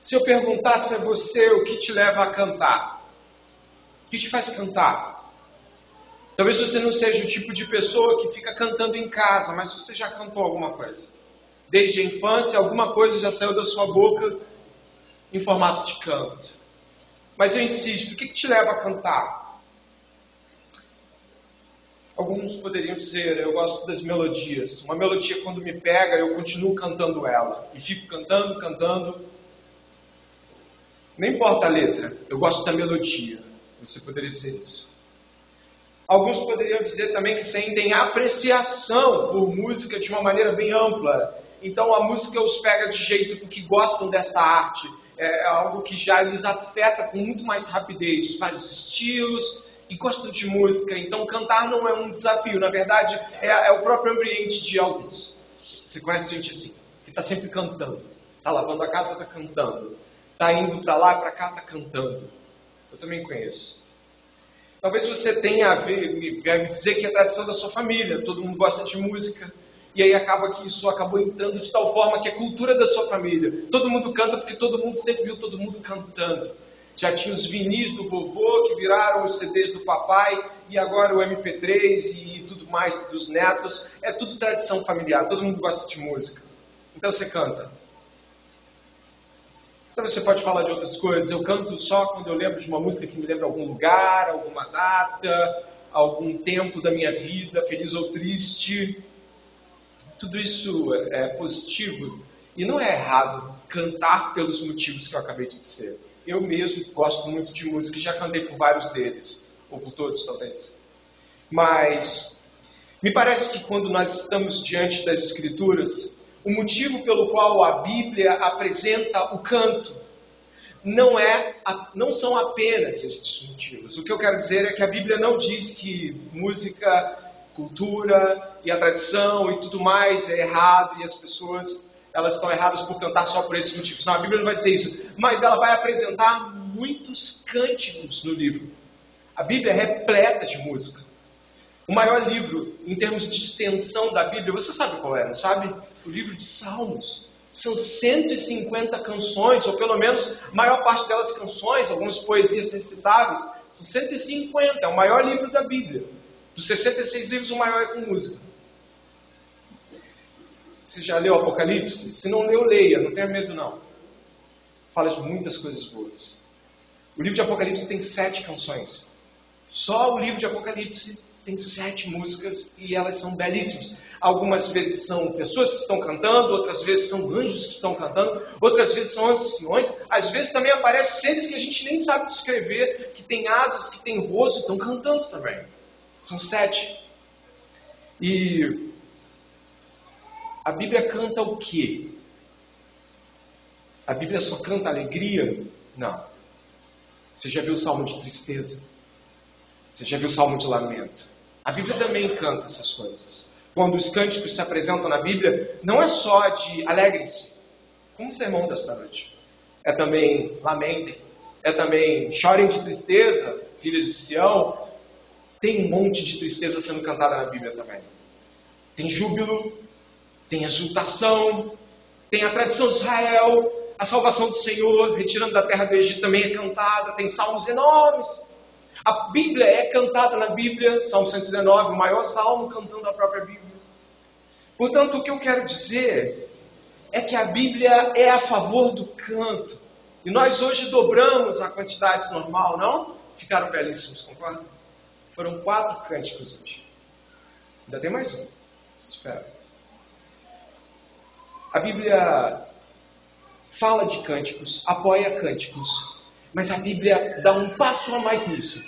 Se eu perguntasse a você o que te leva a cantar, o que te faz cantar? Talvez você não seja o tipo de pessoa que fica cantando em casa, mas você já cantou alguma coisa. Desde a infância, alguma coisa já saiu da sua boca em formato de canto. Mas eu insisto, o que, te leva a cantar? Alguns poderiam dizer, eu gosto das melodias. Uma melodia, quando me pega, eu continuo cantando ela. E fico cantando, cantando. Não importa a letra, eu gosto da melodia. Você poderia dizer isso. Alguns poderiam dizer também que sentem apreciação por música de uma maneira bem ampla. Então a música os pega de jeito porque gostam desta arte. É algo que já lhes afeta com muito mais rapidez, vários estilos e gostam de música. Então cantar não é um desafio, na verdade é, é o próprio ambiente de alguns. Você conhece gente assim, que está sempre cantando. Está lavando a casa, está cantando. Está indo para lá, para cá, está cantando. Eu também conheço. Talvez você tenha a ver, me dizer que é a tradição da sua família, todo mundo gosta de música, e aí acaba que isso acabou entrando de tal forma que é cultura da sua família. Todo mundo canta porque todo mundo sempre viu todo mundo cantando. Já tinha os vinis do vovô que viraram os CDs do papai e agora o MP3 e tudo mais dos netos. É tudo tradição familiar, todo mundo gosta de música. Então você canta. Então você pode falar de outras coisas. Eu canto só quando eu lembro de uma música que me lembra algum lugar, alguma data, algum tempo da minha vida, feliz ou triste. Tudo isso é positivo e não é errado cantar pelos motivos que eu acabei de dizer. Eu mesmo gosto muito de música e já cantei por vários deles, ou por todos talvez. Mas me parece que quando nós estamos diante das Escrituras, o motivo pelo qual a Bíblia apresenta o canto não, é, não são apenas estes motivos. O que eu quero dizer é que a Bíblia não diz que música, cultura e a tradição e tudo mais é errado e as pessoas elas estão erradas por cantar só por esses motivos. Não, a Bíblia não vai dizer isso, mas ela vai apresentar muitos cânticos no livro. A Bíblia é repleta de música. O maior livro, em termos de extensão da Bíblia, você sabe qual é, não sabe? O livro de Salmos. São 150 canções, ou pelo menos a maior parte delas canções, algumas poesias recitáveis. São 150, é o maior livro da Bíblia. Dos 66 livros, o maior é com música. Você já leu Apocalipse? Se não leu, leia, não tenha medo não. Fala de muitas coisas boas. O livro de Apocalipse tem sete canções. Só o livro de Apocalipse tem sete músicas e elas são belíssimas. Algumas vezes são pessoas que estão cantando, outras vezes são anjos que estão cantando, outras vezes são anciões, às vezes também aparecem seres que a gente nem sabe descrever, que têm asas, que têm rosto, estão cantando também. São sete. E a Bíblia canta o quê? A Bíblia só canta alegria? Não. Você já viu o salmo de tristeza? Você já viu o salmo de lamento? A Bíblia também canta essas coisas. Quando os cânticos se apresentam na Bíblia, não é só de alegrem-se, como o sermão desta noite. É também lamentem, é também chorem de tristeza, filhas de Sião. Tem um monte de tristeza sendo cantada na Bíblia também. Tem júbilo, tem exultação, tem a tradição de Israel, a salvação do Senhor, retirando da terra do Egito também é cantada, tem salmos enormes. A Bíblia é cantada na Bíblia, Salmo 119, o maior salmo cantando a própria Bíblia. Portanto, o que eu quero dizer é que a Bíblia é a favor do canto. E nós hoje dobramos a quantidade normal, não? Ficaram belíssimos, concorda? Foram quatro cânticos hoje. Ainda tem mais um. Espera. A Bíblia fala de cânticos, apoia cânticos, mas a Bíblia dá um passo a mais nisso.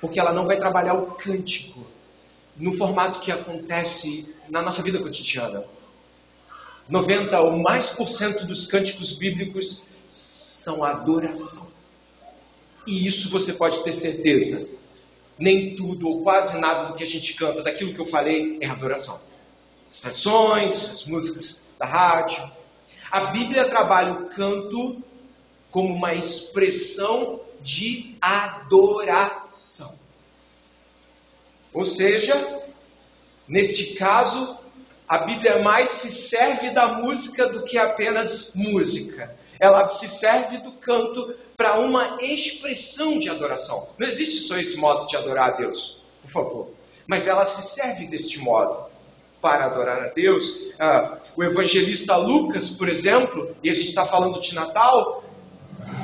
Porque ela não vai trabalhar o cântico no formato que acontece na nossa vida cotidiana. 90 ou mais por cento dos cânticos bíblicos são adoração. E isso você pode ter certeza. Nem tudo ou quase nada do que a gente canta, daquilo que eu falei, é adoração. As tradições, as músicas da rádio. A Bíblia trabalha o canto como uma expressão de adoração. Ou seja, neste caso, a Bíblia mais se serve da música do que apenas música. ela se serve do canto para uma expressão de adoração. Não existe só esse modo de adorar a Deus, por favor. Mas ela se serve deste modo para adorar a Deus. Ah, o evangelista Lucas, por exemplo, e a gente está falando de Natal,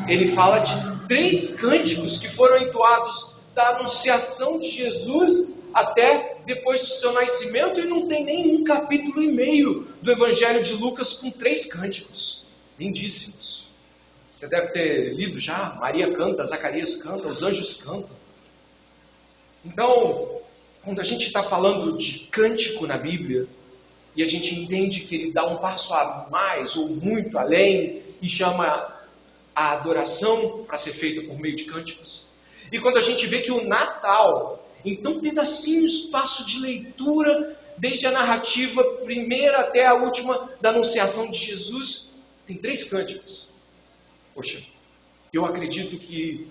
ele fala de três cânticos que foram entoados da anunciação de Jesus até depois do seu nascimento, e não tem nem um capítulo e meio do Evangelho de Lucas com três cânticos lindíssimos. Você deve ter lido já. Maria canta, Zacarias canta, os anjos cantam. Então, quando a gente está falando de cântico na Bíblia, e a gente entende que ele dá um passo a mais ou muito além e chama a adoração para ser feita por meio de cânticos. E quando a gente vê que o Natal, então pedacinho espaço de leitura, desde a narrativa primeira até a última da anunciação de Jesus, tem três cânticos. Poxa, eu acredito que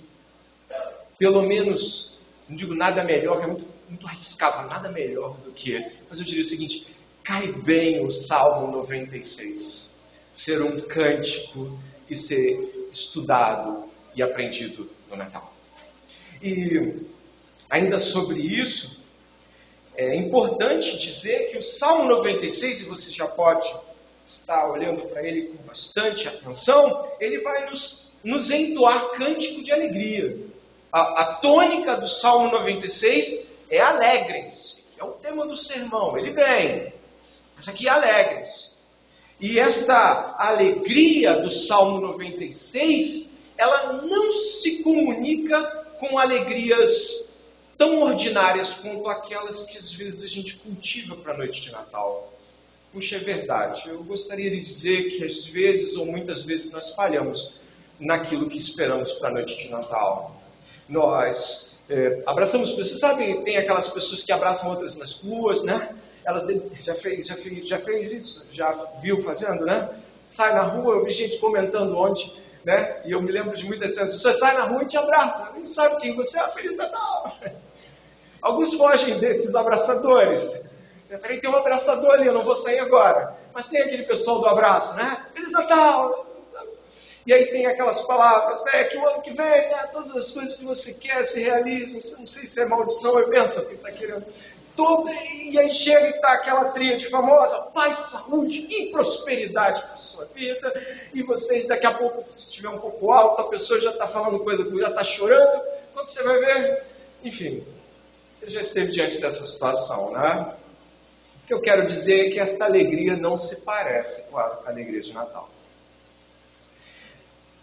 pelo menos, não digo nada melhor, que é muito, muito arriscado, nada melhor do que ele, mas eu diria o seguinte: cai bem o Salmo 96, ser um cântico e ser estudado e aprendido no Natal. E ainda sobre isso, é importante dizer que o Salmo 96, e você já pode estar olhando para ele com bastante atenção, ele vai nos, nos entoar cântico de alegria. A, a tônica do Salmo 96 é alegrem-se, que é o tema do sermão. Ele vem, mas aqui é alegrem-se. E esta alegria do Salmo 96, ela não se comunica com alegrias tão ordinárias quanto aquelas que às vezes a gente cultiva para a noite de Natal. Puxa, é verdade. Eu gostaria de dizer que às vezes ou muitas vezes nós falhamos naquilo que esperamos para a noite de Natal. Nós é, abraçamos pessoas, sabe, tem aquelas pessoas que abraçam outras nas ruas, né? Elas já fez, já fez, já fez isso, já viu fazendo, né? Sai na rua, eu vi gente comentando ontem, né? E eu me lembro de muitas cenas. As pessoas saem na rua e te abraçam, nem sabe quem você é, Feliz Natal. Alguns fogem desses abraçadores. Peraí, tem um abraçador ali, eu não vou sair agora. Mas tem aquele pessoal do abraço, né? Feliz Natal! E aí tem aquelas palavras, né? Que o ano que vem, né, todas as coisas que você quer se realizam. Não sei se é maldição, eu penso que está querendo. Todo, e aí chega e está aquela tríade famosa, paz, saúde e prosperidade para sua vida. E você, daqui a pouco, se estiver um pouco alto, a pessoa já está falando coisa, já está chorando. Quando você vai ver, enfim, você já esteve diante dessa situação, né? O que eu quero dizer é que esta alegria não se parece, com a alegria de Natal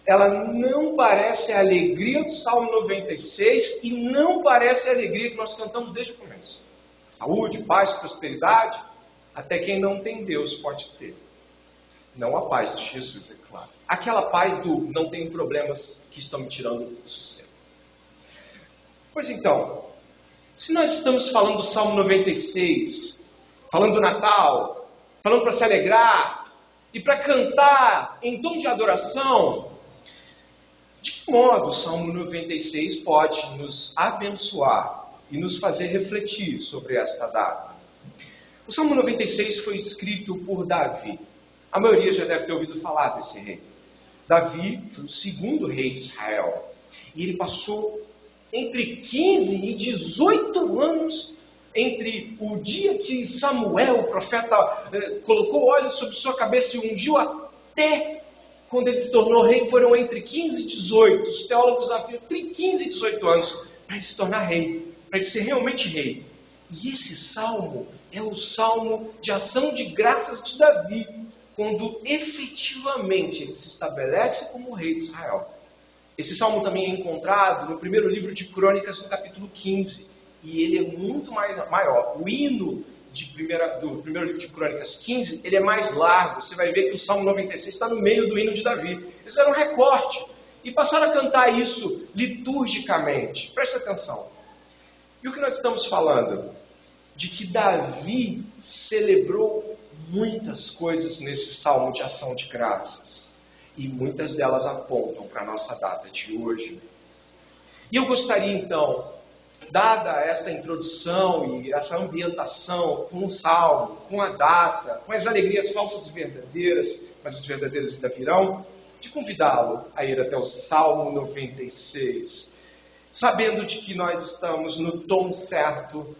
ela não parece a alegria do Salmo 96 e não parece a alegria que nós cantamos desde o começo. Saúde, paz, prosperidade, até quem não tem Deus pode ter. Não a paz de Jesus, é claro. Aquela paz do não tenho problemas que estão me tirando do sossego. Pois então, se nós estamos falando do Salmo 96, falando do Natal, falando para se alegrar e para cantar em tom de adoração, de que modo o Salmo 96 pode nos abençoar e nos fazer refletir sobre esta data? O Salmo 96 foi escrito por Davi. A maioria já deve ter ouvido falar desse rei. Davi foi o segundo rei de Israel. E ele passou entre 15 e 18 anos entre o dia que Samuel, o profeta, eh, colocou óleo sobre sua cabeça e ungiu até quando ele se tornou rei, foram entre 15 e 18. Os teólogos afirmam 15 e 18 anos para ele se tornar rei, para ele ser realmente rei. E esse salmo é o salmo de ação de graças de Davi, quando efetivamente ele se estabelece como rei de Israel. Esse salmo também é encontrado no primeiro livro de Crônicas, no capítulo 15, e ele é muito mais maior. O hino primeira, do primeiro livro de Crônicas 15, ele é mais largo. Você vai ver que o Salmo 96 está no meio do hino de Davi. Isso era um recorte. E passaram a cantar isso liturgicamente. Preste atenção. E o que nós estamos falando? De que Davi celebrou muitas coisas nesse salmo de ação de graças. E muitas delas apontam para a nossa data de hoje. E eu gostaria então dada esta introdução e essa ambientação com o salmo, com a data, com as alegrias falsas e verdadeiras, mas as verdadeiras ainda virão, de convidá-lo a ir até o Salmo 96, sabendo de que nós estamos no tom certo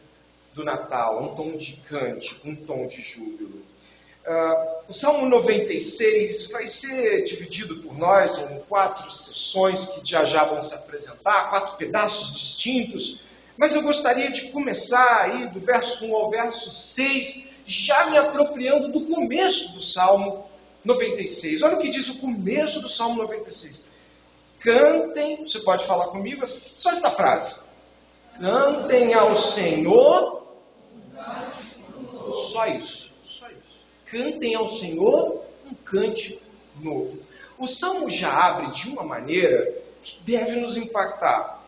do Natal, um tom de cântico, um tom de júbilo. Uh, o Salmo 96 vai ser dividido por nós em quatro sessões que já já vão se apresentar, quatro pedaços distintos, mas eu gostaria de começar aí do verso 1 ao verso 6, já me apropriando do começo do Salmo 96. Olha o que diz o começo do Salmo 96. Cantem, você pode falar comigo, só esta frase. Cantem ao Senhor. Só isso, só isso. Cantem ao Senhor um cântico novo. O Salmo já abre de uma maneira que deve nos impactar.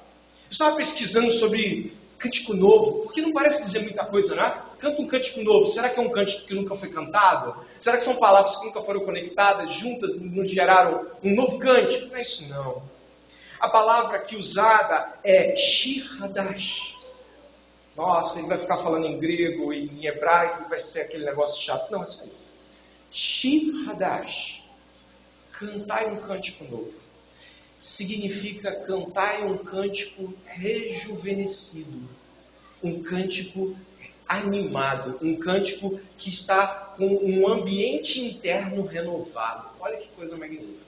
Eu estava pesquisando sobre cântico novo, porque não parece dizer muita coisa, né? Canta um cântico novo, será que é um cântico que nunca foi cantado? Será que são palavras que nunca foram conectadas juntas e nos geraram um novo cântico? Não é isso não. A palavra aqui usada é shiradash. Nossa, ele vai ficar falando em grego e em hebraico vai ser aquele negócio chato. Não, é só isso. Shiradash. Cantai um cântico novo significa cantar um cântico rejuvenescido, um cântico animado, um cântico que está com um ambiente interno renovado. Olha que coisa magnífica.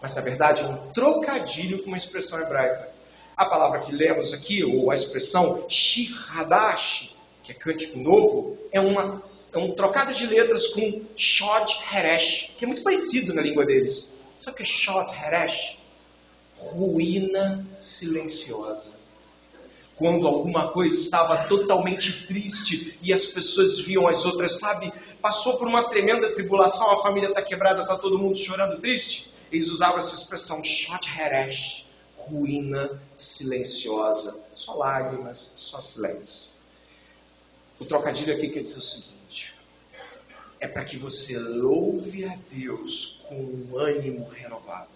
Mas na verdade é um trocadilho com uma expressão hebraica. A palavra que lemos aqui, ou a expressão shiradash, que é cântico novo, é uma é um trocado de letras com Shod Heresh, que é muito parecido na língua deles. Sabe o que é Shod Heresh? ruína silenciosa. Quando alguma coisa estava totalmente triste e as pessoas viam as outras, sabe? Passou por uma tremenda tribulação, a família está quebrada, está todo mundo chorando triste. Eles usavam essa expressão, shot heresh, ruína silenciosa. Só lágrimas, só silêncio. O trocadilho aqui quer dizer o seguinte: é para que você louve a Deus com um ânimo renovado.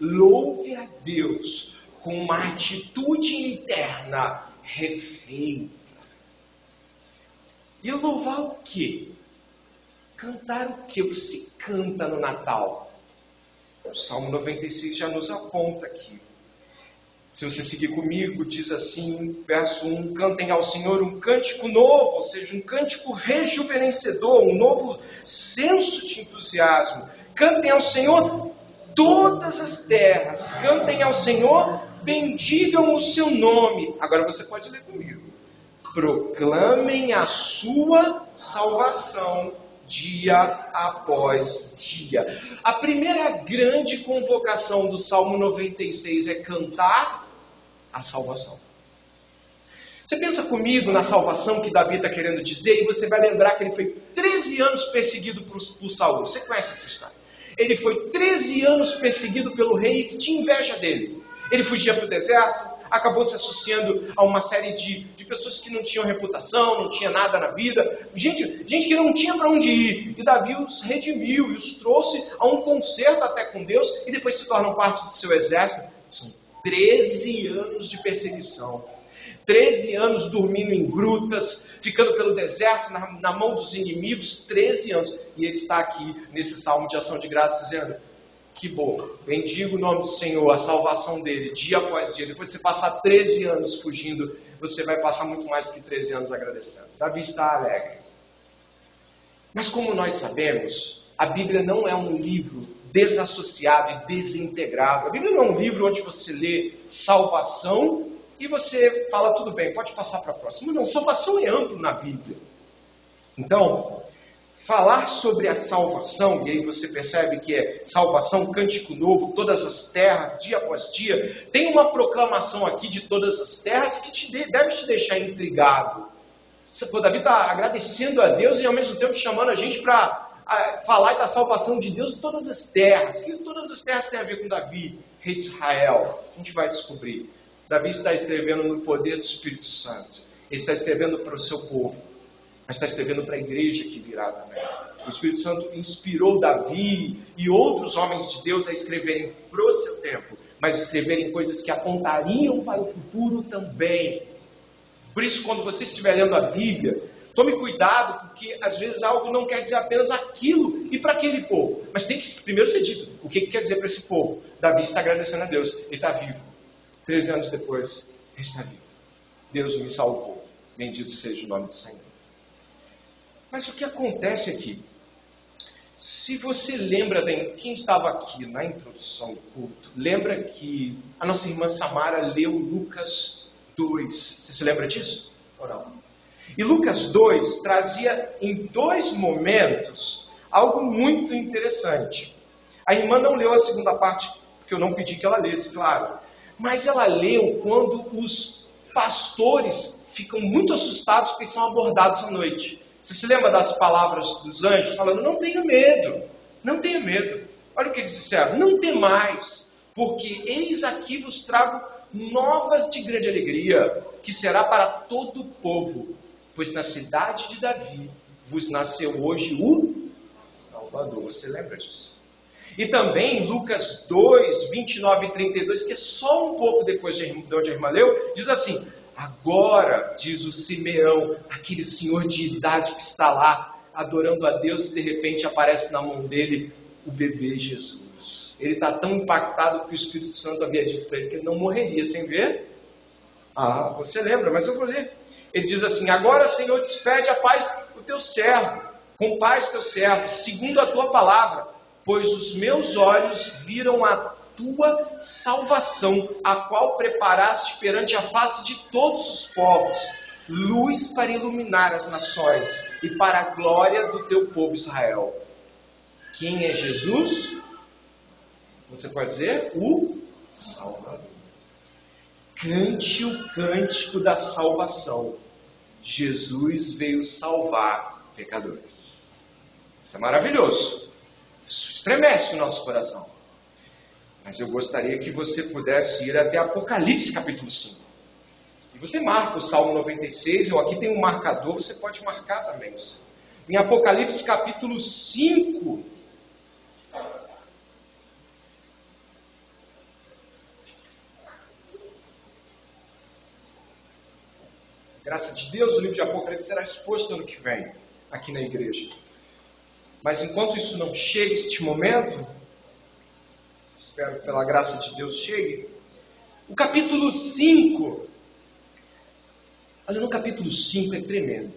Louve a Deus com uma atitude interna refeita. E louvar o quê? Cantar o quê? O que se canta no Natal? O Salmo 96 já nos aponta aqui. Se você seguir comigo, diz assim, verso 1: Cantem ao Senhor um cântico novo, ou seja, um cântico rejuvenescedor, um novo senso de entusiasmo. Cantem ao Senhor todas as terras, cantem ao Senhor, bendigam o seu nome. Agora você pode ler comigo. Proclamem a sua salvação dia após dia. A primeira grande convocação do Salmo 96 é cantar a salvação. Você pensa comigo na salvação que Davi está querendo dizer, e você vai lembrar que ele foi 13 anos perseguido por, por Saul. Você conhece essa história? Ele foi 13 anos perseguido pelo rei que tinha inveja dele. Ele fugia para o deserto, acabou se associando a uma série de, de pessoas que não tinham reputação, não tinha nada na vida, gente, gente que não tinha para onde ir. E Davi os redimiu e os trouxe a um concerto até com Deus e depois se tornam parte do seu exército. São 13 anos de perseguição. 13 anos dormindo em grutas, ficando pelo deserto na, na, mão dos inimigos, 13 anos. E ele está aqui nesse salmo de ação de graça dizendo: Que bom, bendigo o nome do Senhor, a salvação dele, dia após dia. Depois de você passar 13 anos fugindo, você vai passar muito mais que 13 anos agradecendo. Davi está alegre. Mas como nós sabemos, a Bíblia não é um livro desassociado e desintegrado. A Bíblia não é um livro onde você lê salvação e você fala, tudo bem, pode passar para a próxima. Não, salvação é amplo na Bíblia. Então, falar sobre a salvação, e aí você percebe que é salvação, cântico novo, todas as terras, dia após dia, tem uma proclamação aqui de todas as terras que te de, deve te deixar intrigado. Você, Davi está agradecendo a Deus e ao mesmo tempo chamando a gente para falar da salvação de Deus em todas as terras. O que todas as terras têm a ver com Davi, rei de Israel? A gente vai descobrir. Davi está escrevendo no poder do Espírito Santo. Ele está escrevendo para o seu povo, mas está escrevendo para a igreja que virá também. O Espírito Santo inspirou Davi e outros homens de Deus a escreverem para o seu tempo, mas escreverem coisas que apontariam para o futuro também. Por isso, quando você estiver lendo a Bíblia, Tome cuidado, porque às vezes algo não quer dizer apenas aquilo e para aquele povo. Mas tem que primeiro ser dito o que, que quer dizer para esse povo. Davi está agradecendo a Deus, ele está vivo. Treze anos depois, ele está vivo. Deus me salvou. Bendito seja o nome do Senhor. Mas o que acontece aqui? Se você lembra, de quem estava aqui na introdução do culto, lembra que a nossa irmã Samara leu Lucas 2. Você se lembra disso? Ou não? E Lucas 2 trazia em dois momentos algo muito interessante. A irmã não leu a segunda parte, porque eu não pedi que ela lesse, claro. Mas ela leu quando os pastores ficam muito assustados porque são abordados à noite. Você se lembra das palavras dos anjos falando: Não tenha medo, não tenha medo. Olha o que eles disseram: Não temais, porque eis aqui vos trago novas de grande alegria, que será para todo o povo, pois na cidade de Davi vos nasceu hoje o Salvador. Você lembra disso? E também Lucas 2, 29 e 32, que é só um pouco depois de onde a irmã leu, diz assim: Agora, diz o Simeão, aquele senhor de idade que está lá adorando a Deus e de repente aparece na mão dele o bebê Jesus. Ele está tão impactado que o Espírito Santo havia dito para ele que ele não morreria sem ver. Ah, você lembra, mas eu vou ler. Ele diz assim: Agora, Senhor, despede a paz o teu servo, com paz o teu servo, segundo a tua palavra, pois os meus olhos viram a tua salvação, a qual preparaste perante a face de todos os povos, luz para iluminar as nações e para a glória do teu povo Israel. Quem é Jesus? Você pode dizer o Salvador. Cante o cântico da salvação. Jesus veio salvar pecadores. Isso é maravilhoso. Isso estremece o nosso coração. Mas eu gostaria que você pudesse ir até Apocalipse capítulo 5. E você marca o Salmo 96, eu aqui tenho um marcador, você pode marcar também. Em Apocalipse capítulo 5. Graça de Deus, o livro de Apocalipse será exposto ano que vem, aqui na igreja. Mas enquanto isso não chega, este momento, espero pela graça de Deus chegue. O capítulo 5. Olha, no capítulo 5 é tremendo.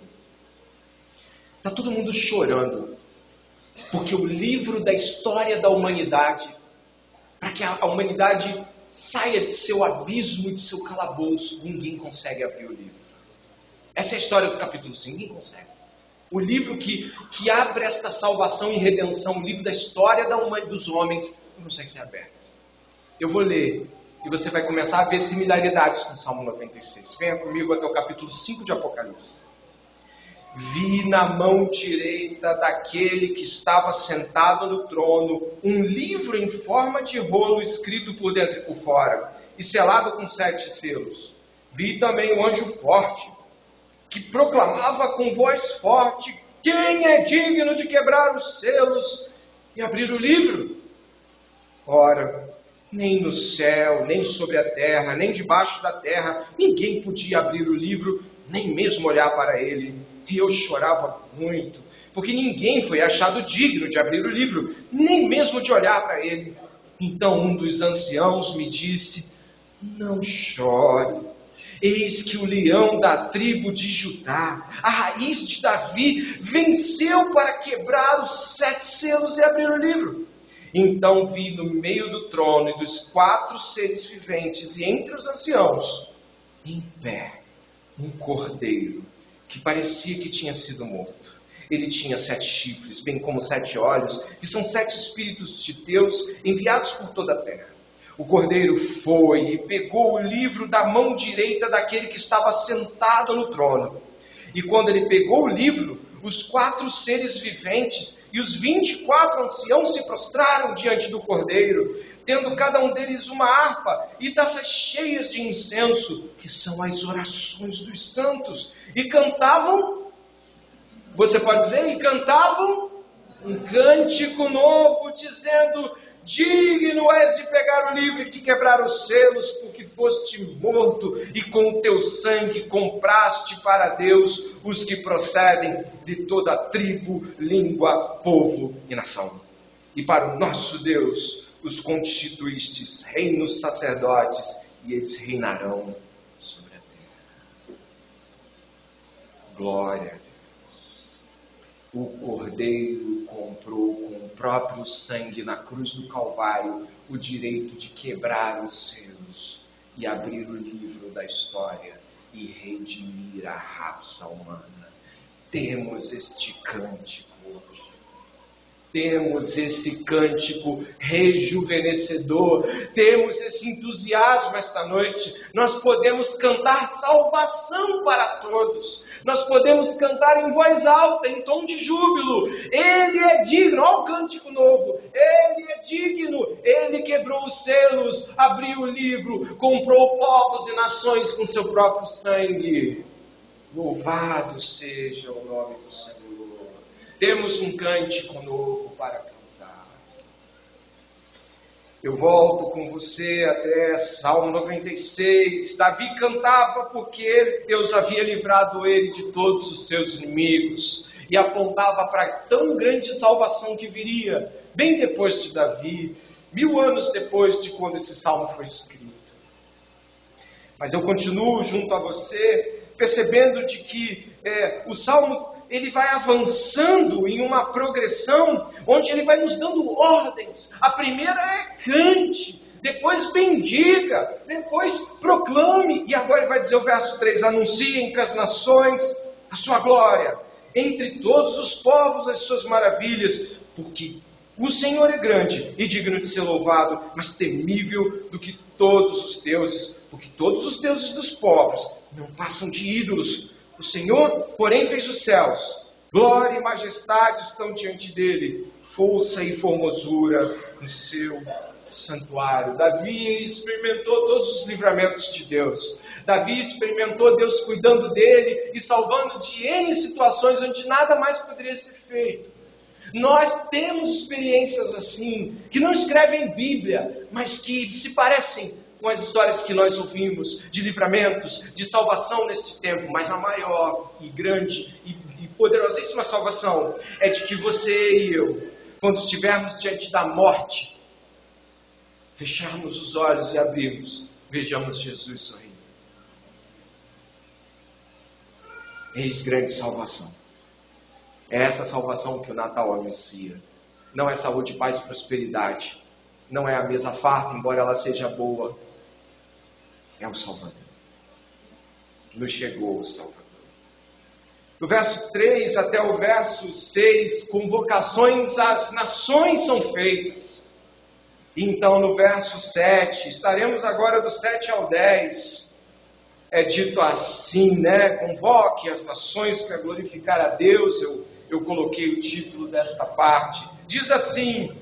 Está todo mundo chorando. Porque o livro da história da humanidade, para que a humanidade saia de seu abismo e de seu calabouço, ninguém consegue abrir o livro. Essa é a história do capítulo 5, ninguém consegue. O livro que, que abre esta salvação e redenção, o livro da história da humanidade dos homens, consegue ser aberto. Eu vou ler e você vai começar a ver similaridades com o Salmo 96. Venha comigo até o capítulo 5 de Apocalipse. Vi na mão direita daquele que estava sentado no trono um livro em forma de rolo escrito por dentro e por fora e selado com sete selos. Vi também o anjo forte que proclamava com voz forte: Quem é digno de quebrar os selos e abrir o livro? Ora, nem no céu, nem sobre a terra, nem debaixo da terra, ninguém podia abrir o livro, nem mesmo olhar para ele. E eu chorava muito, porque ninguém foi achado digno de abrir o livro, nem mesmo de olhar para ele. Então um dos anciãos me disse: Não chore. Eis que o leão da tribo de Judá, a raiz de Davi, venceu para quebrar os sete selos e abrir o livro. Então vi no meio do trono e dos quatro seres viventes e entre os anciãos, em pé, um cordeiro que parecia que tinha sido morto. Ele tinha sete chifres, bem como sete olhos, que são sete espíritos de Deus enviados por toda a terra. O cordeiro foi e pegou o livro da mão direita daquele que estava sentado no trono. E quando ele pegou o livro, os quatro seres viventes e os vinte e quatro anciãos se prostraram diante do cordeiro, tendo cada um deles uma harpa e taças cheias de incenso, que são as orações dos santos, e cantavam, você pode dizer, e cantavam um cântico novo, dizendo: Digno és de pegar o livro e de quebrar os selos, porque foste morto e com o teu sangue compraste para Deus os que procedem de toda tribo, língua, povo e nação. E para o nosso Deus os constituístes reinos sacerdotes e eles reinarão sobre a terra. Glória o Cordeiro comprou com o próprio sangue na cruz do Calvário o direito de quebrar os selos e abrir o livro da história e redimir a raça humana. Temos este cântico hoje. Temos esse cântico rejuvenescedor, temos esse entusiasmo esta noite. Nós podemos cantar salvação para todos, nós podemos cantar em voz alta, em tom de júbilo. Ele é digno, olha o cântico novo. Ele é digno, ele quebrou os selos, abriu o livro, comprou povos e nações com seu próprio sangue. Louvado seja o nome do Senhor. Temos um cântico novo para cantar. Eu volto com você até Salmo 96. Davi cantava porque Deus havia livrado ele de todos os seus inimigos e apontava para tão grande salvação que viria, bem depois de Davi, mil anos depois de quando esse salmo foi escrito. Mas eu continuo junto a você, percebendo de que é, o salmo ele vai avançando em uma progressão onde ele vai nos dando ordens. A primeira é cante, depois bendiga, depois proclame, e agora ele vai dizer o verso 3: anuncie entre as nações a sua glória, entre todos os povos as suas maravilhas, porque o Senhor é grande e digno de ser louvado, mas temível do que todos os deuses, porque todos os deuses dos povos não passam de ídolos, o Senhor, porém, fez os céus. Glória e majestade estão diante dele, força e formosura no seu santuário. Davi experimentou todos os livramentos de Deus. Davi experimentou Deus cuidando dele e salvando de N situações onde nada mais poderia ser feito. Nós temos experiências assim, que não escrevem Bíblia, mas que se parecem com as histórias que nós ouvimos de livramentos, de salvação neste tempo, mas a maior e grande e, e poderosíssima salvação é de que você e eu, quando estivermos diante da morte, fecharmos os olhos e abrirmos, vejamos Jesus sorrindo. Eis grande salvação. É essa salvação que o Natal anuncia. Não é saúde, paz e prosperidade. Não é a mesa farta, embora ela seja boa é o Salvador. Nos chegou o Salvador. Do verso 3 até o verso 6, convocações às nações são feitas. Então, no verso 7, estaremos agora do 7 ao 10. É dito assim, né? Convoque as nações para glorificar a Deus. Eu, eu coloquei o título desta parte. Diz assim: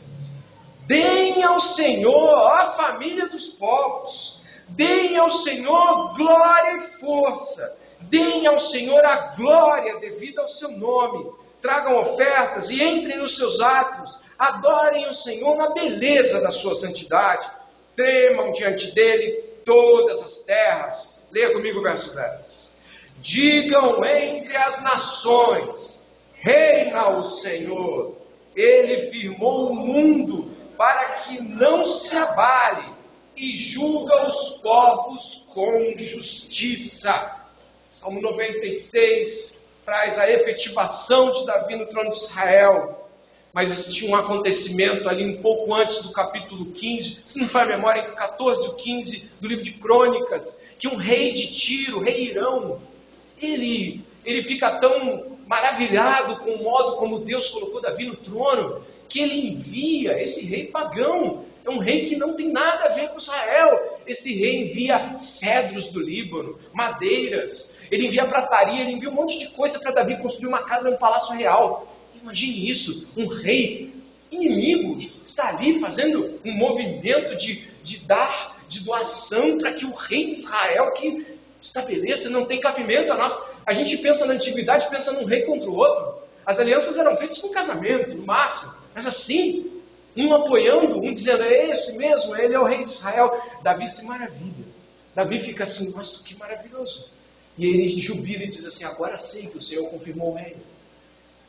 Deem ao Senhor, a família dos povos, Deem ao Senhor glória e força. Deem ao Senhor a glória devida ao seu nome. Tragam ofertas e entrem nos seus atos. Adorem o Senhor na beleza da sua santidade. Tremam diante dele todas as terras. Leia comigo o verso 10. Digam entre as nações: Reina o Senhor. Ele firmou o mundo para que não se abale e julga os povos com justiça. Salmo 96 traz a efetivação de Davi no trono de Israel. Mas existe um acontecimento ali um pouco antes do capítulo 15, se não a memória, entre o 14 e o 15 do livro de Crônicas, que um rei de Tiro, rei Irão, ele, ele fica tão maravilhado com o modo como Deus colocou Davi no trono, que ele envia esse rei pagão é um rei que não tem nada a ver com Israel. Esse rei envia cedros do Líbano, madeiras, ele envia prataria, ele envia um monte de coisa para Davi construir uma casa no palácio real. Imagine isso, um rei inimigo está ali fazendo um movimento de, de dar, de doação para que o rei de Israel que estabeleça, não tem cabimento a nós. A gente pensa na antiguidade, pensa num rei contra o outro. As alianças eram feitas com casamento, no máximo. Mas assim, Um apoiando, um dizendo, é esse mesmo, ele é o rei de Israel. Davi se maravilha. Davi fica assim, nossa, que maravilhoso. E ele jubila e diz assim: agora sei que o Senhor confirmou o reino.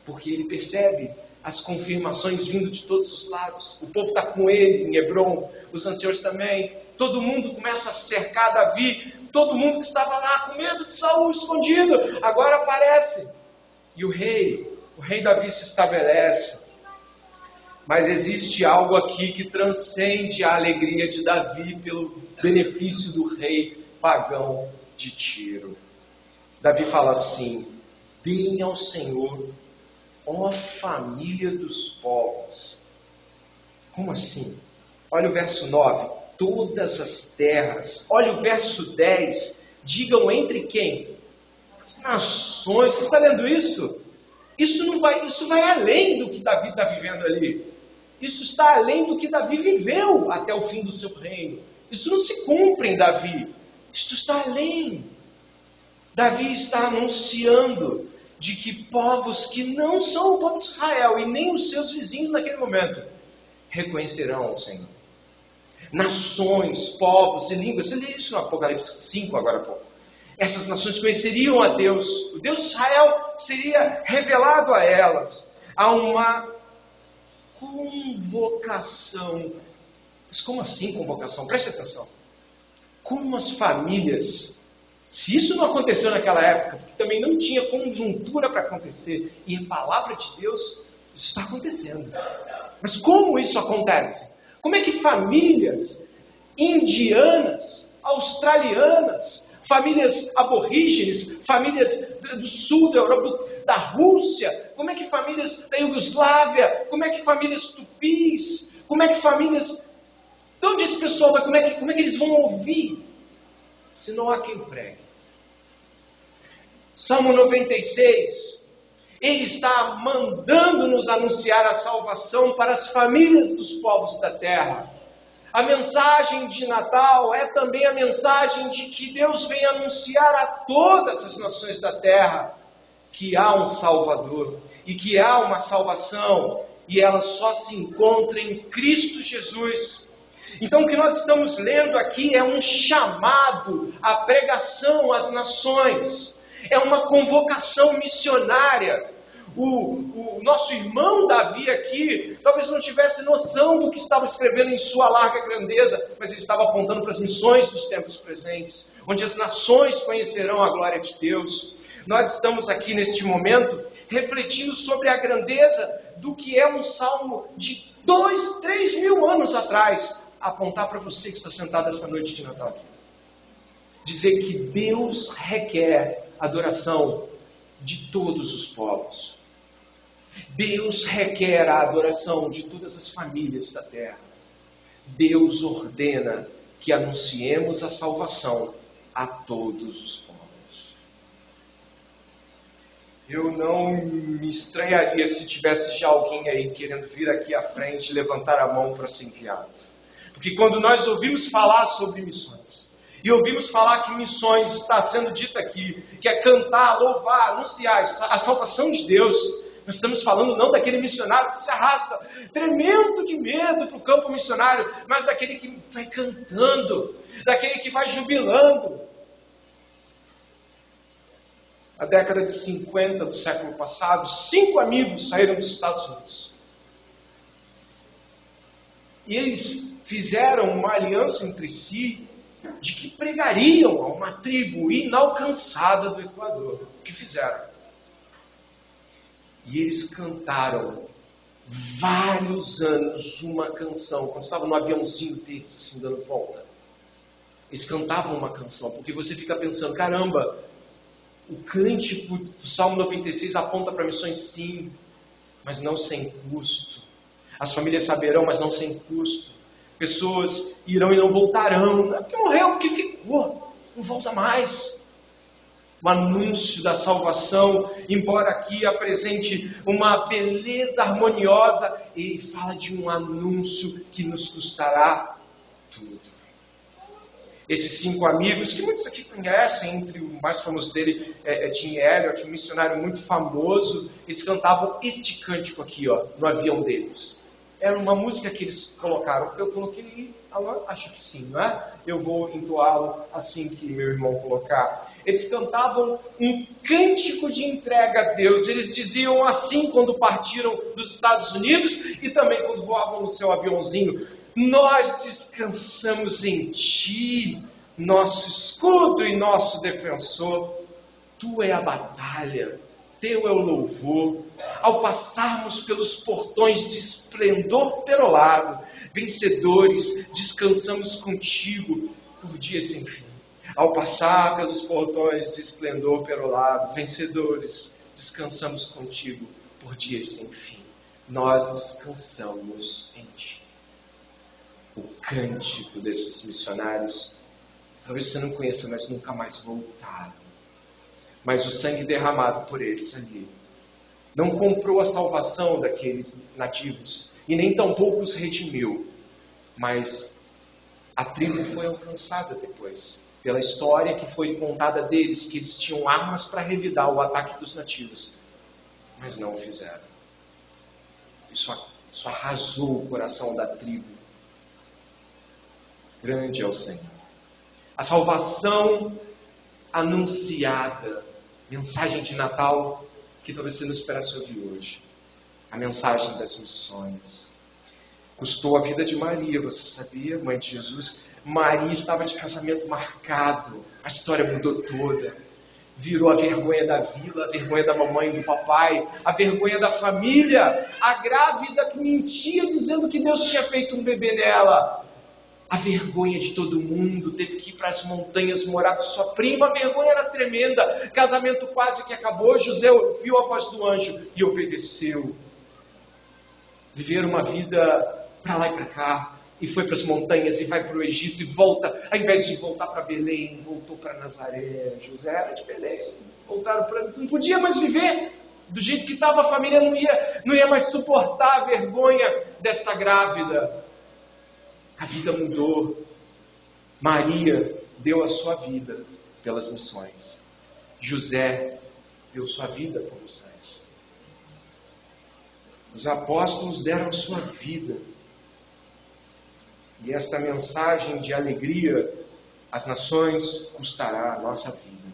Porque ele percebe as confirmações vindo de todos os lados. O povo está com ele em Hebron, os anciãos também. Todo mundo começa a cercar Davi. Todo mundo que estava lá com medo de Saul escondido, agora aparece. E o rei, o rei Davi se estabelece. Mas existe algo aqui que transcende a alegria de Davi pelo benefício do rei pagão de Tiro. Davi fala assim: Deem ao Senhor ó família dos povos. Como assim? Olha o verso 9: todas as terras. Olha o verso 10: digam entre quem? As nações. Você está lendo isso? Isso não vai, isso vai além do que Davi está vivendo ali. Isso está além do que Davi viveu até o fim do seu reino. Isso não se cumpre em Davi. Isto está além. Davi está anunciando de que povos que não são o povo de Israel e nem os seus vizinhos naquele momento reconhecerão o Senhor. Nações, povos e línguas, você lê isso no Apocalipse 5 agora há pouco. Essas nações conheceriam a Deus, o Deus de Israel seria revelado a elas. Há uma convocação. Mas como assim convocação? Preste atenção. Como as famílias se isso não aconteceu naquela época, porque também não tinha conjuntura para acontecer, e a palavra de Deus, isso está acontecendo. Mas como isso acontece? Como é que famílias indianas, australianas, famílias aborígenes, famílias do sul da Europa, da Rússia, como é que famílias da Iugoslávia, como é que famílias tupis, como é que famílias. De onde esse pessoal vai? Como é que, como é que eles vão ouvir? Se não há quem pregue. Salmo 96, ele está mandando nos anunciar a salvação para as famílias dos povos da terra. A mensagem de Natal é também a mensagem de que Deus vem anunciar a todas as nações da terra que há um Salvador e que há uma salvação e ela só se encontra em Cristo Jesus. Então, o que nós estamos lendo aqui é um chamado à pregação às nações é uma convocação missionária. O, o, nosso irmão Davi aqui, talvez não tivesse noção do que estava escrevendo em sua larga grandeza, mas ele estava apontando para as missões dos tempos presentes, onde as nações conhecerão a glória de Deus. Nós estamos aqui neste momento refletindo sobre a grandeza do que é um salmo de dois, três mil anos atrás, apontar para você que está sentado esta noite de Natal aqui. Dizer que Deus requer adoração de todos os povos. Deus requer a adoração de todas as famílias da terra. Deus ordena que anunciemos a salvação a todos os povos. Eu não me estranharia se tivesse já alguém aí querendo vir aqui à frente e levantar a mão para ser enviado. Porque quando nós ouvimos falar sobre missões, e ouvimos falar que missões está sendo dita aqui, que é cantar, louvar, anunciar a salvação de Deus. Nós estamos falando não daquele missionário que se arrasta tremendo de medo para o campo missionário, mas daquele que vai cantando, daquele que vai jubilando. Na década de 50 do século passado, cinco amigos saíram dos Estados Unidos. E eles fizeram uma aliança entre si de que pregariam a uma tribo inalcançada do Equador. O que fizeram? E eles cantaram vários anos uma canção, quando estavam no aviãozinho deles, assim, dando volta. Eles cantavam uma canção, porque você fica pensando, caramba, o cântico do Salmo 96 aponta para missões sim, mas não sem custo. As famílias saberão, mas não sem custo. Pessoas irão e não voltarão. É porque morreu, porque ficou. Não volta mais. O anúncio da salvação, embora aqui apresente uma beleza harmoniosa, ele fala de um anúncio que nos custará tudo. Esses cinco amigos, que muitos aqui conhecem, entre o mais famoso dele é, é Tim Elliott, um missionário muito famoso, eles cantavam este cântico aqui, ó, no avião deles. Era uma música que eles colocaram. Eu coloquei, acho que sim, não é? Eu vou entoá-lo assim que meu irmão colocar. Eles cantavam um cântico de entrega a Deus. Eles diziam assim quando partiram dos Estados Unidos e também quando voavam no seu aviãozinho: Nós descansamos em Ti, nosso escudo e nosso defensor. Tu é a batalha, teu é o louvor. Ao passarmos pelos portões de esplendor perolado, vencedores, descansamos contigo por dias sem fim. Ao passar pelos portões de esplendor perolado, vencedores, descansamos contigo por dias sem fim. Nós descansamos em ti. O cântico desses missionários, talvez você não conheça, mas nunca mais voltaram mas o sangue derramado por eles ali não comprou a salvação daqueles nativos e nem tampouco os redimiu, mas a tribo foi alcançada depois pela história que foi contada deles, que eles tinham armas para revidar o ataque dos nativos, mas não o fizeram. Isso, isso arrasou o coração da tribo. Grande é o Senhor. A salvação anunciada mensagem de Natal que talvez você não esperasse ouvir hoje. A mensagem das missões. Custou a vida de Maria, você sabia, mãe de Jesus? Maria estava de casamento marcado, a história mudou toda. Virou a vergonha da vila, a vergonha da mamãe e do papai, a vergonha da família, a grávida que mentia dizendo que Deus tinha feito um bebê nela a vergonha de todo mundo, teve que ir para as montanhas morar com sua prima, a vergonha era tremenda, casamento quase que acabou, José viu a voz do anjo e obedeceu. Viver uma vida para lá e para cá, e foi para as montanhas, e vai para o Egito, e volta, ao invés de voltar para Belém, voltou para Nazaré. José era de Belém, voltaram para. não podia mais viver do jeito que estava, a família não ia, não ia mais suportar a vergonha desta grávida. A vida mudou. Maria deu a sua vida pelas missões. José deu sua vida por missões. Os apóstolos deram sua vida. E esta mensagem de alegria às nações custará a nossa vida.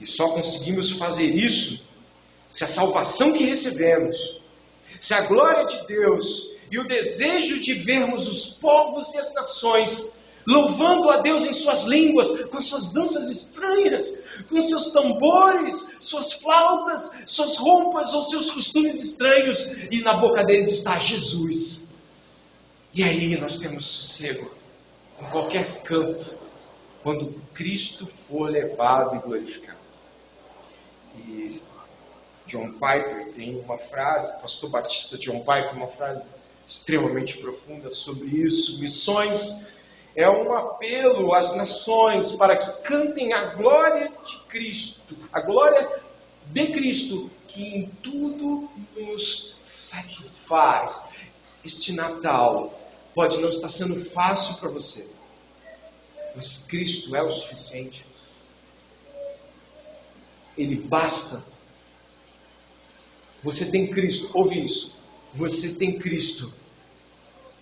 E só conseguimos fazer isso se a salvação que recebemos, se a glória de Deus e o desejo de vermos os povos e as nações louvando a Deus em suas línguas, com suas danças estranhas, com seus tambores, suas flautas, suas roupas ou seus costumes estranhos, e na boca deles está Jesus. E aí nós temos sossego em qualquer canto, quando Cristo for levado e glorificado. E John Piper tem uma frase, pastor batista John Piper, uma frase extremamente profunda sobre isso. Missões é um apelo às nações para que cantem a glória de Cristo, a glória de Cristo, que em tudo nos satisfaz. Este Natal pode não estar sendo fácil para você, mas Cristo é o suficiente. Ele basta. Você tem Cristo, ouve isso. Você tem Cristo.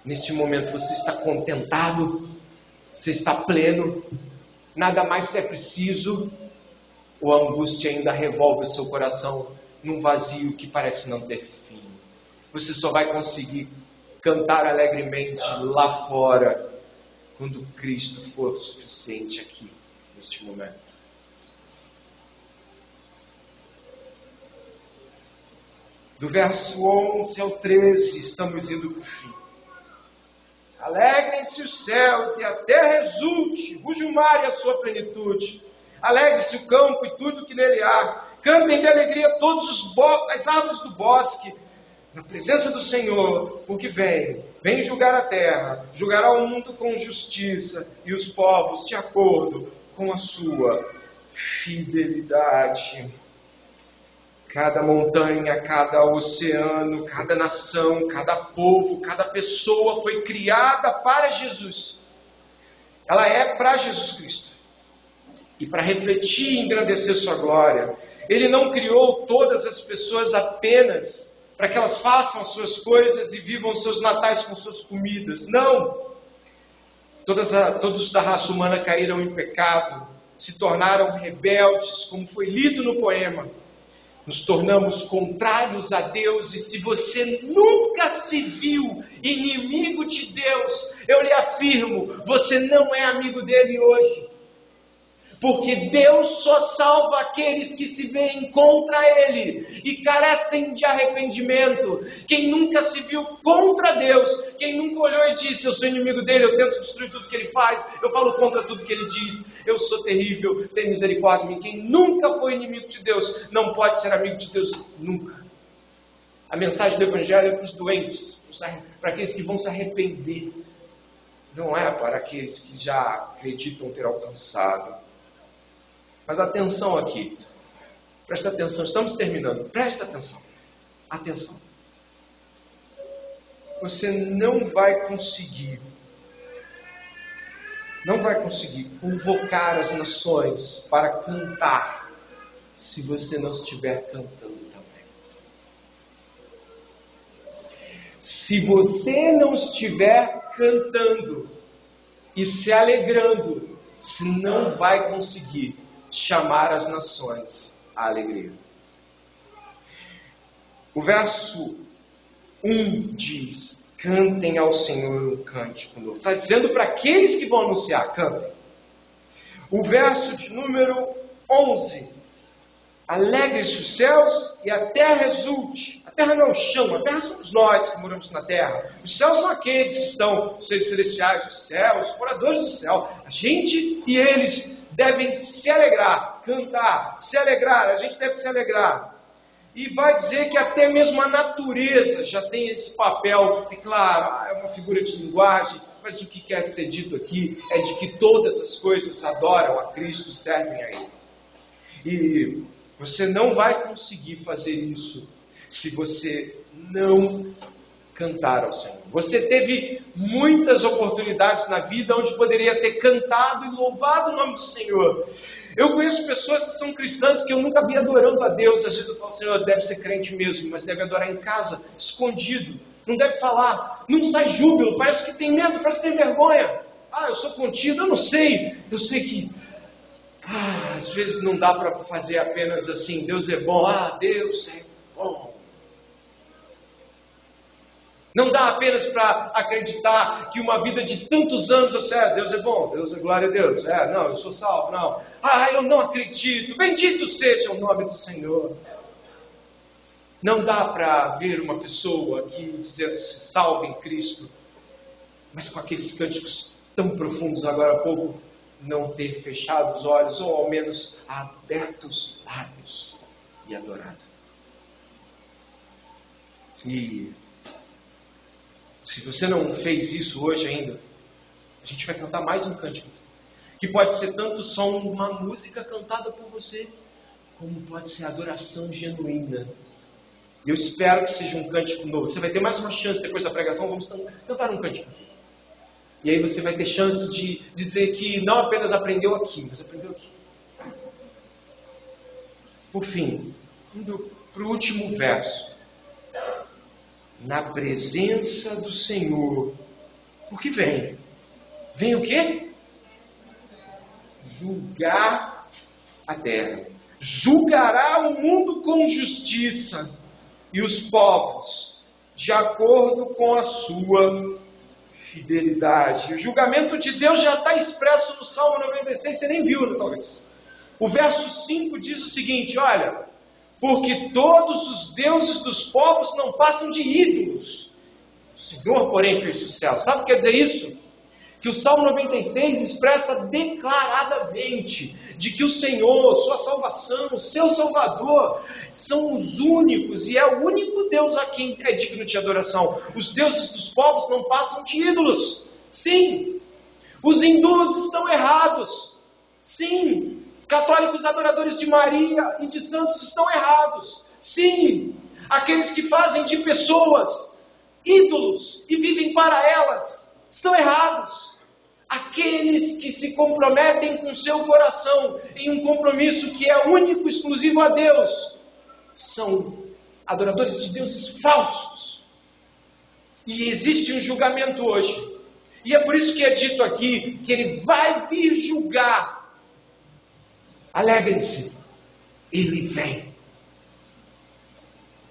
Neste momento você está contentado, você está pleno, nada mais é preciso, ou a angústia ainda revolve o seu coração num vazio que parece não ter fim. Você só vai conseguir cantar alegremente lá fora quando Cristo for suficiente aqui, neste momento. Do verso 11 ao 13, estamos indo para o fim. Alegrem-se os céus e a terra exulte, ruge o mar e a sua plenitude. Alegre-se o campo e tudo que nele há. Cantem de alegria todas as árvores do bosque, na presença do Senhor, porque vem, vem julgar a terra, julgará o mundo com justiça e os povos de acordo com a sua fidelidade. Cada montanha, cada oceano, cada nação, cada povo, cada pessoa foi criada para Jesus. Ela é para Jesus Cristo. E para refletir e engrandecer Sua glória. Ele não criou todas as pessoas apenas para que elas façam as suas coisas e vivam os seus natais com suas comidas. Não! Todas a, todos da raça humana caíram em pecado, se tornaram rebeldes, como foi lido no poema. Nos tornamos contrários a Deus, e se você nunca se viu inimigo de Deus, eu lhe afirmo, você não é amigo dele hoje. Porque Deus só salva aqueles que se veem contra Ele e carecem de arrependimento. Quem nunca se viu contra Deus, quem nunca olhou e disse: Eu sou inimigo dele, eu tento destruir tudo que ele faz, eu falo contra tudo que ele diz, eu sou terrível, tem misericórdia de mim. Quem nunca foi inimigo de Deus não pode ser amigo de Deus nunca. A mensagem do Evangelho é para os doentes, para aqueles que vão se arrepender, não é para aqueles que já acreditam ter alcançado. Mas atenção aqui. Presta atenção, estamos terminando. Presta atenção. Atenção. Você não vai conseguir, não vai conseguir convocar as nações para cantar se você não estiver cantando também. Se você não estiver cantando e se alegrando, você não vai conseguir chamar as nações à alegria. O verso 1 diz: Cantem ao Senhor um cântico novo. Está dizendo para aqueles que vão anunciar: cantem. O verso de número 11: Alegre-se os céus e a terra exulte. A terra não é o chão, a terra somos nós que moramos na terra. Os céus são aqueles que estão, os seres celestiais, os céus, os moradores do céu. A gente e eles devem se alegrar, cantar, se alegrar, a gente deve se alegrar. E vai dizer que até mesmo a natureza já tem esse papel, e claro, é uma figura de linguagem, mas o que quer ser dito aqui é de que todas as coisas adoram a Cristo e servem a Ele. E você não vai conseguir fazer isso se você não cantar ao Senhor. Você teve muitas oportunidades na vida onde poderia ter cantado e louvado o nome do Senhor. Eu conheço pessoas que são cristãs que eu nunca vi adorando a Deus. Às vezes eu falo, Senhor, deve ser crente mesmo, mas deve adorar em casa, escondido. Não deve falar, não sai júbilo, parece que tem medo, parece que tem vergonha. Ah, eu sou contido, eu não sei. Eu sei que ah, às vezes não dá para fazer apenas assim, Deus é bom, ah, Deus é bom. Não dá apenas para acreditar que uma vida de tantos anos, eu ah, Deus é bom, Deus é glória a Deus. É, não, eu sou salvo, não. Ah, eu não acredito. Bendito seja o nome do Senhor. Não dá para ver uma pessoa aqui dizendo se salva em Cristo, mas com aqueles cânticos tão profundos agora há pouco, não ter fechado os olhos, ou ao menos aberto os lábios e adorado. E se você não fez isso hoje ainda, a gente vai cantar mais um cântico. Que pode ser tanto só uma música cantada por você, como pode ser adoração genuína. Eu espero que seja um cântico novo. Você vai ter mais uma chance depois da pregação, vamos cantar um cântico. E aí você vai ter chance de, dizer que não apenas aprendeu aqui, mas aprendeu aqui. Por fim, indo para o último verso na presença do Senhor. Porque vem. Vem o quê? Julgar a terra. Julgará o mundo com justiça e os povos de acordo com a sua fidelidade. O julgamento de Deus já está expresso no Salmo 96, você nem viu, né, talvez. O verso 5 diz o seguinte: olha, porque todos os deuses dos povos não passam de ídolos. O Senhor, porém, fez o céu. Sabe o que quer dizer isso? Que o Salmo 96 expressa declaradamente de que o Senhor, sua salvação, o seu Salvador, são os únicos e é o único Deus a quem é digno de adoração. Os deuses dos povos não passam de ídolos. Sim. Os hindus estão errados. Sim. Católicos adoradores de Maria e de santos estão errados. Sim, aqueles que fazem de pessoas ídolos e vivem para elas estão errados. Aqueles que se comprometem com seu coração em um compromisso que é único, exclusivo a Deus, são adoradores de deuses falsos. E existe um julgamento hoje. E é por isso que é dito aqui que ele vai vir julgar. Alegrem-se, ele vem.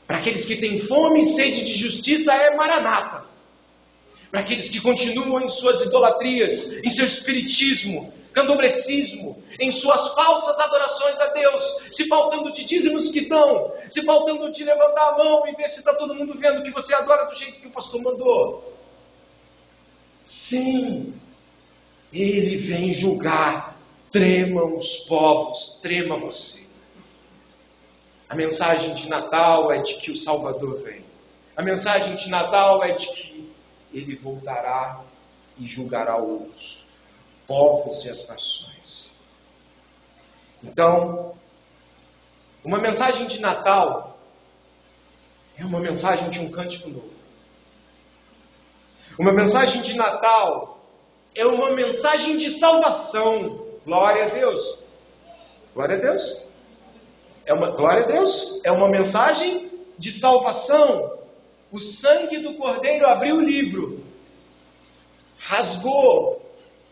Para aqueles que têm fome e sede de justiça, é Maranata. Para aqueles que continuam em suas idolatrias, em seu espiritismo, candomblecismo, em suas falsas adorações a Deus, se faltando de dízimos que dão, se faltando de levantar a mão e ver se está todo mundo vendo que você adora do jeito que o pastor mandou. Sim, ele vem julgar. Tremam os povos, trema você. A mensagem de Natal é de que o Salvador vem. A mensagem de Natal é de que ele voltará e julgará os povos e as nações. Então, uma mensagem de Natal é uma mensagem de um cântico novo. Uma mensagem de Natal é uma mensagem de salvação. Glória a Deus. Glória a Deus. É uma glória a Deus. É uma mensagem de salvação. O sangue do Cordeiro abriu o livro, rasgou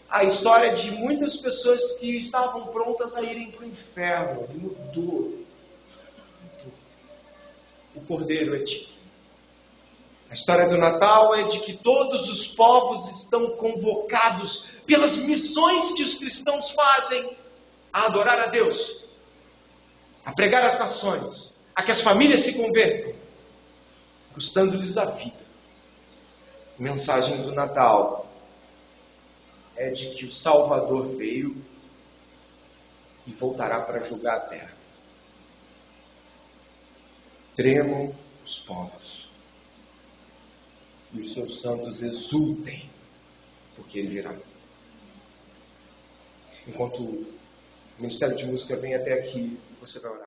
a história de muitas pessoas que estavam prontas a irem para o inferno. Mudou. O Cordeiro é de a história do Natal é de que todos os povos estão convocados pelas missões que os cristãos fazem a adorar a Deus, a pregar as nações, a que as famílias se convertam, custando-lhes a vida. A mensagem do Natal é de que o Salvador veio e voltará para julgar a terra. Tremam os povos e os seus santos exultem, porque ele virá. Enquanto o Ministério de Música vem até aqui, você vai orar.